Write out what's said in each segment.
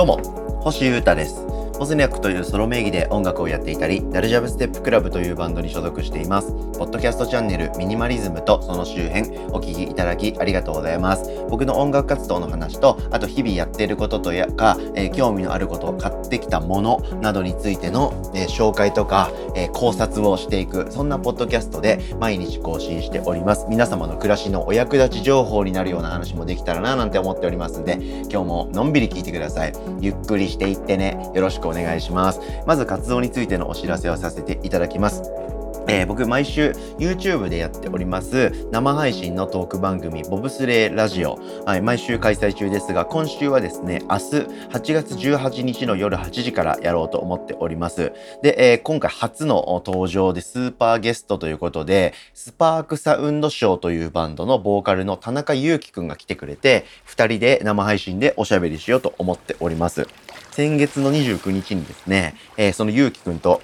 どうも星優太ですボスニャックというソロ名義で音楽をやっていたり、ダルジャブステップクラブというバンドに所属しています。ポッドキャストチャンネルミニマリズムとその周辺お聴きいただきありがとうございます。僕の音楽活動の話と、あと日々やっていることとやか、えー、興味のあることを買ってきたものなどについての、えー、紹介とか、えー、考察をしていく、そんなポッドキャストで毎日更新しております。皆様の暮らしのお役立ち情報になるような話もできたらななんて思っておりますんで、今日ものんびり聞いてください。ゆっくりしていってね。よろしくお願いします。まず活動についてのお知らせをさせていただきます。えー、僕毎週 YouTube でやっております生配信のトーク番組ボブスレーラジオ、はい、毎週開催中ですが今週はですね明日8月18日の夜8時からやろうと思っております。で、えー、今回初の登場でスーパーゲストということでスパークサウンドショーというバンドのボーカルの田中裕樹くんが来てくれて2人で生配信でおしゃべりしようと思っております。先月の29日にですね、えー、そのゆうきくんと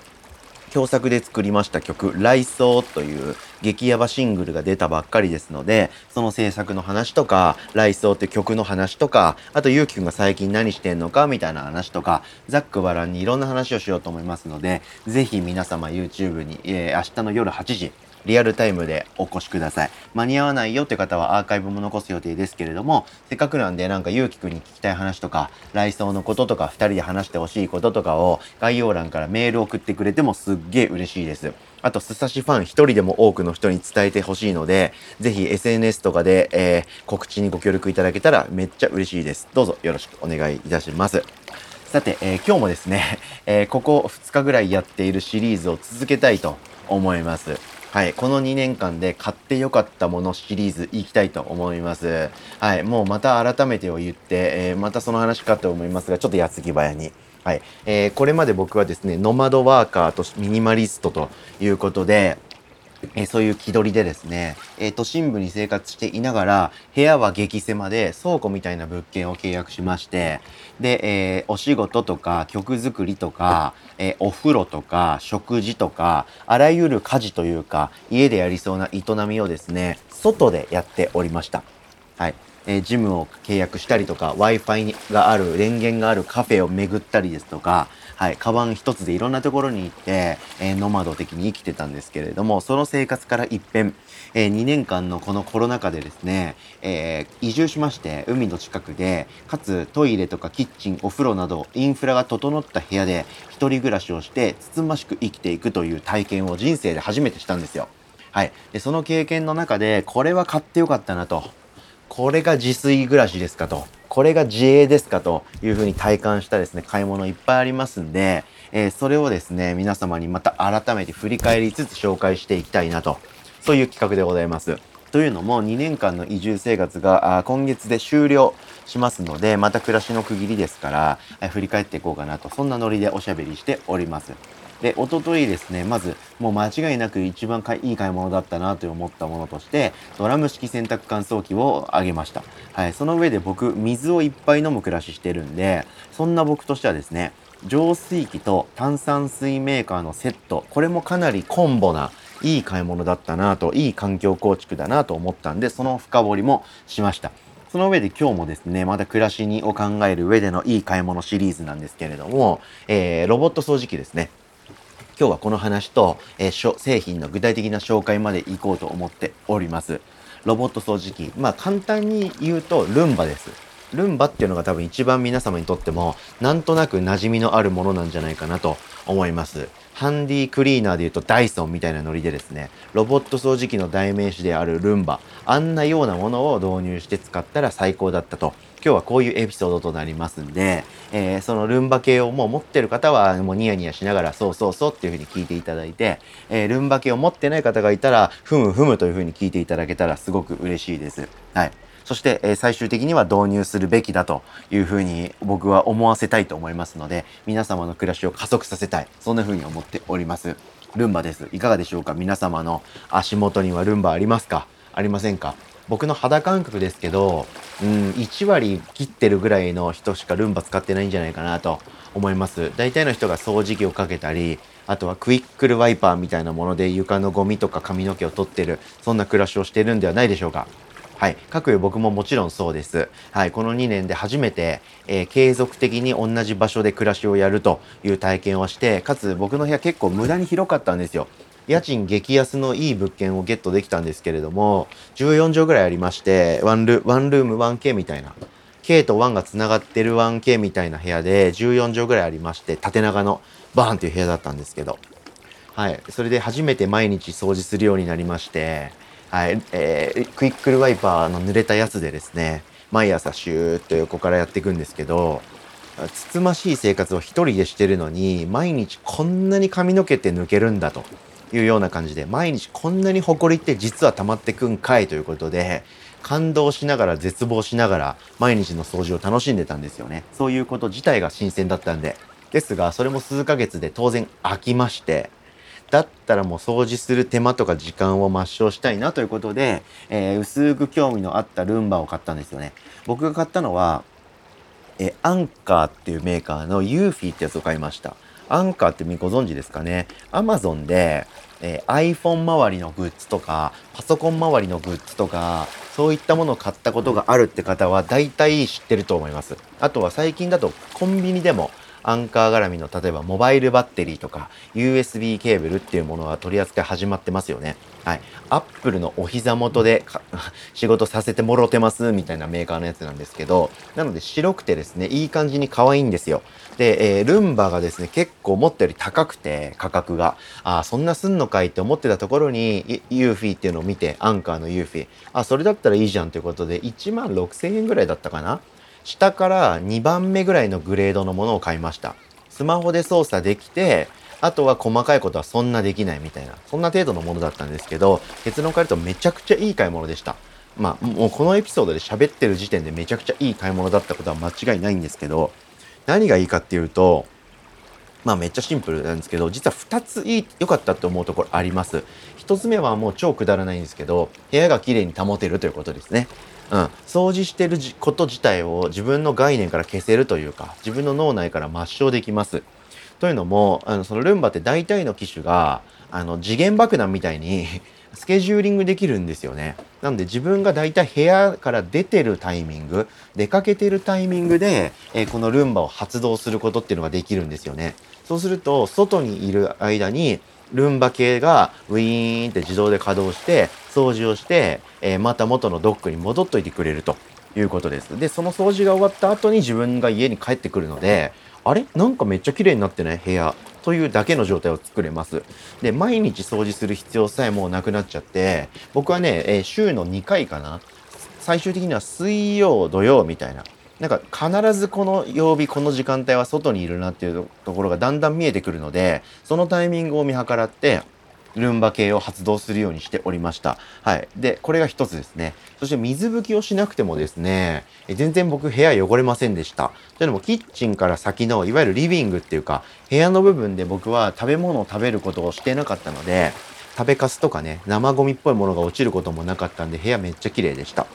共作で作りました曲「来草」という激ヤバシングルが出たばっかりですのでその制作の話とか「来草」って曲の話とかあとゆうきくんが最近何してんのかみたいな話とかざっくばらんにいろんな話をしようと思いますのでぜひ皆様 YouTube に、えー、明日の夜8時リアルタイムでお越しください。間に合わないよって方はアーカイブも残す予定ですけれども、せっかくなんでなんかゆうきくんに聞きたい話とか、来走のこととか、二人で話してほしいこととかを概要欄からメール送ってくれてもすっげえ嬉しいです。あと、スサシファン一人でも多くの人に伝えてほしいので、ぜひ SNS とかで、えー、告知にご協力いただけたらめっちゃ嬉しいです。どうぞよろしくお願いいたします。さて、えー、今日もですね、えー、ここ2日ぐらいやっているシリーズを続けたいと思います。はい、この2年間で買ってよかったものシリーズいきたいと思います。はい、もうまた改めてを言って、えー、またその話かと思いますが、ちょっと矢継ぎ早に。はい、えー、これまで僕はですね、ノマドワーカーとミニマリストということで、えー、そういう気取りでですね、えー、都心部に生活していながら、部屋は激狭で倉庫みたいな物件を契約しまして、で、えー、お仕事とか曲作りとか、え、お風呂とか食事とか、あらゆる家事というか、家でやりそうな営みをですね、外でやっておりました。はい。えー、ジムを契約したりとか、Wi-Fi がある、電源があるカフェを巡ったりですとか、はい、カバン一つでいろんなところに行って、えー、ノマド的に生きてたんですけれども、その生活から一変、えー、2年間のこのコロナ禍でですね、えー、移住しまして、海の近くで、かつトイレとかキッチン、お風呂など、インフラが整った部屋で、一人暮らしをして、つつましく生きていくという体験を人生で初めてしたんですよ。はい。で、その経験の中で、これは買ってよかったなと。これが自炊暮らしですかと。これが自営ですかというふうに体感したですね、買い物いっぱいありますんで、えー、それをですね、皆様にまた改めて振り返りつつ紹介していきたいなと、そういう企画でございます。というのも2年間の移住生活が今月で終了しますので、また暮らしの区切りですから、振り返っていこうかなと、そんなノリでおしゃべりしております。で、おとといですね、まず、もう間違いなく一番いい買い物だったなと思ったものとして、ドラム式洗濯乾燥機をあげました。はい、その上で僕、水をいっぱい飲む暮らししてるんで、そんな僕としてはですね、浄水器と炭酸水メーカーのセット、これもかなりコンボないい買い物だったなと、いい環境構築だなと思ったんで、その深掘りもしました。その上で今日もですね、また暮らしにを考える上でのいい買い物シリーズなんですけれども、えー、ロボット掃除機ですね。今日はこの話と、えー、製品の具体的な紹介までいこうと思っております。ロボット掃除機。まあ簡単に言うとルンバです。ルンバっていうのが多分一番皆様にとってもなんとなく馴染みのあるものなんじゃないかなと思います。ハンディクリーナーで言うとダイソンみたいなノリでですね、ロボット掃除機の代名詞であるルンバ、あんなようなものを導入して使ったら最高だったと。今日はこういうエピソードとなりますんで、えー、そのルンバ系をもう持ってる方はもうニヤニヤしながらそうそうそうっていうふうに聞いていただいて、えー、ルンバ系を持ってない方がいたら、ふむふむというふうに聞いていただけたらすごく嬉しいです。はい。そして、えー、最終的には導入するべきだというふうに僕は思わせたいと思いますので、皆様の暮らしを加速させたい。そんなふうに思っております。ルンバです。いかがでしょうか？皆様の足元にはルンバありますか？ありませんか？僕の肌感覚ですけど、うん、1割切ってるぐらいの人しかルンバ使ってないんじゃないかなと思います。大体の人が掃除機をかけたり、あとはクイックルワイパーみたいなもので床のゴミとか髪の毛を取ってる、そんな暮らしをしてるんではないでしょうか。はい。各有僕ももちろんそうです。はい。この2年で初めて、えー、継続的に同じ場所で暮らしをやるという体験をして、かつ僕の部屋結構無駄に広かったんですよ。家賃激安のいい物件をゲットできたんですけれども、14畳ぐらいありまして、ワンルワンルーム 1K みたいな。K と1が繋がってる 1K みたいな部屋で14畳ぐらいありまして、縦長のバーンっていう部屋だったんですけど。はい。それで初めて毎日掃除するようになりまして、はい、えー、クイックルワイパーの濡れたやつでですね、毎朝シューッと横からやっていくんですけど、つつましい生活を一人でしてるのに、毎日こんなに髪の毛って抜けるんだというような感じで、毎日こんなに埃って実は溜まってくんかいということで、感動しながら絶望しながら毎日の掃除を楽しんでたんですよね。そういうこと自体が新鮮だったんで。ですが、それも数ヶ月で当然飽きまして、だったらもう掃除する手間とか時間を抹消したいなということで、えー、薄く興味のあったルンバを買ったんですよね。僕が買ったのは、えアンカーっていうメーカーのユーフィーってやつを買いました。アンカーってご存知ですかね？アマゾンで、えー、iPhone 周りのグッズとか、パソコン周りのグッズとか、そういったものを買ったことがあるって方は大体知ってると思います。あとは最近だとコンビニでもアンカー絡みの例えばモバイルバッテリーとか USB ケーブルっていうものが取り扱い始まってますよね。はい。アップルのお膝元で 仕事させてもろてますみたいなメーカーのやつなんですけど、なので白くてですね、いい感じに可愛いんですよ。で、えー、ルンバがですね、結構思ったより高くて、価格が。あ、そんなすんのかいって思ってたところに、ユーフィーっていうのを見て、アンカーのユーフィー。あ、それだったらいいじゃんということで、1万6000円ぐらいだったかな下から2番目ぐらいのグレードのものを買いました。スマホで操作できて、あとは細かいことはそんなできないみたいな、そんな程度のものだったんですけど、結論から言うとめちゃくちゃいい買い物でした。まあ、もうこのエピソードで喋ってる時点でめちゃくちゃいい買い物だったことは間違いないんですけど、何がいいかっていうと、まあめっちゃシンプルなんですけど、実は2ついい、良かったって思うところあります。1つ目はもう超くだらないんですけど、部屋が綺麗に保てるということですね。うん、掃除してること自体を自分の概念から消せるというか自分の脳内から抹消できます。というのもあのそのルンバって大体の機種があの次元爆弾みたいに スケジューリングできるんですよね。なんで自分が大体部屋から出てるタイミング出かけてるタイミングで、えー、このルンバを発動することっていうのができるんですよね。そうすると外にいる間にルンバ系がウィーンって自動で稼働して掃除をして、えー、また元のドックに戻っといてくれるということです。で、その掃除が終わった後に自分が家に帰ってくるので、あれ？なんかめっちゃ綺麗になってない？部屋というだけの状態を作れます。で、毎日掃除する必要さえもうなくなっちゃって、僕はね、えー、週の2回かな？最終的には水曜、土曜みたいな。なんか必ずこの曜日この時間帯は外にいるなっていうところがだんだん見えてくるのでそのタイミングを見計らってルンバ系を発動するようにしておりました。はい。で、これが一つですね。そして水拭きをしなくてもですね、全然僕部屋汚れませんでした。というのもキッチンから先のいわゆるリビングっていうか部屋の部分で僕は食べ物を食べることをしてなかったので食べかすとかね生ゴミっぽいものが落ちることもなかったんで部屋めっちゃ綺麗でした。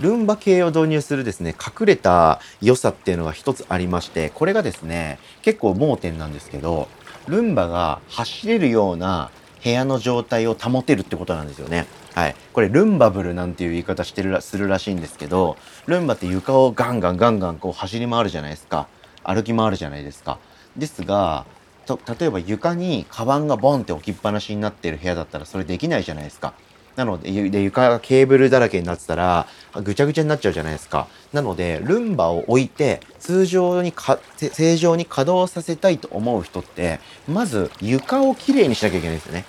ルンバ系を導入するですね、隠れた良さっていうのが一つありまして、これがですね、結構盲点なんですけど、ルンバが走れるような部屋の状態を保てるってことなんですよね。はい。これ、ルンバブルなんていう言い方してるら、するらしいんですけど、ルンバって床をガンガンガンガンこう走り回るじゃないですか。歩き回るじゃないですか。ですが、と例えば床にカバンがボンって置きっぱなしになってる部屋だったらそれできないじゃないですか。なので、で床がケーブルだらけになってたら、ぐちゃぐちゃになっちゃうじゃないですか。なので、ルンバを置いて、通常にか、正常に稼働させたいと思う人って、まず床をきれいにしなきゃいけないんですよね。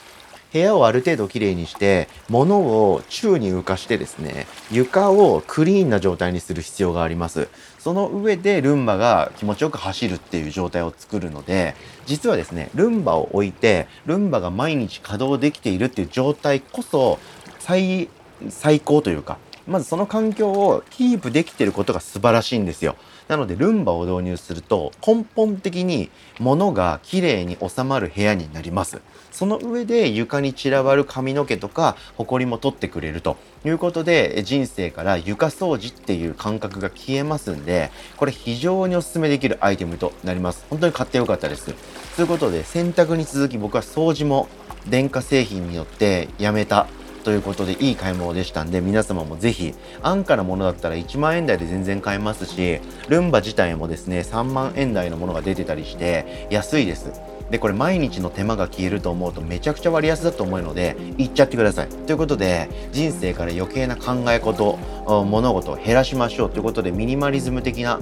部屋をある程度きれいにして、物を宙に浮かしてですね、床をクリーンな状態にする必要があります。その上でルンバが気持ちよく走るっていう状態を作るので、実はですね、ルンバを置いて、ルンバが毎日稼働できているっていう状態こそ、最、最高というか、まずその環境をキープできてることが素晴らしいんですよ。なのでルンバを導入すると根本的に物がきれいに収まる部屋になります。その上で床に散らばる髪の毛とかホコリも取ってくれるということで人生から床掃除っていう感覚が消えますんでこれ非常にお勧めできるアイテムとなります。本当に買ってよかったです。ということで洗濯に続き僕は掃除も電化製品によってやめたということでいい買い物でしたんで皆様もぜひ安価なものだったら1万円台で全然買えますしルンバ自体もですね3万円台のものが出てたりして安いです。でこれ毎日の手間が消えると思うとめちゃくちゃ割安だと思うので行っちゃってください。ということで人生から余計な考え事物事を減らしましょうということでミニマリズム的な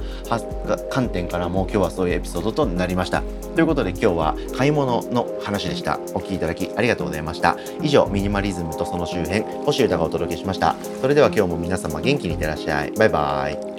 観点からも今日はそういうエピソードとなりました。ということで今日は買い物の話でした。お聴きいただきありがとうございました。以上ミニマリズムとその周辺星歌がお届けしました。それでは今日も皆様元気にいってらっしゃい。バイバイ。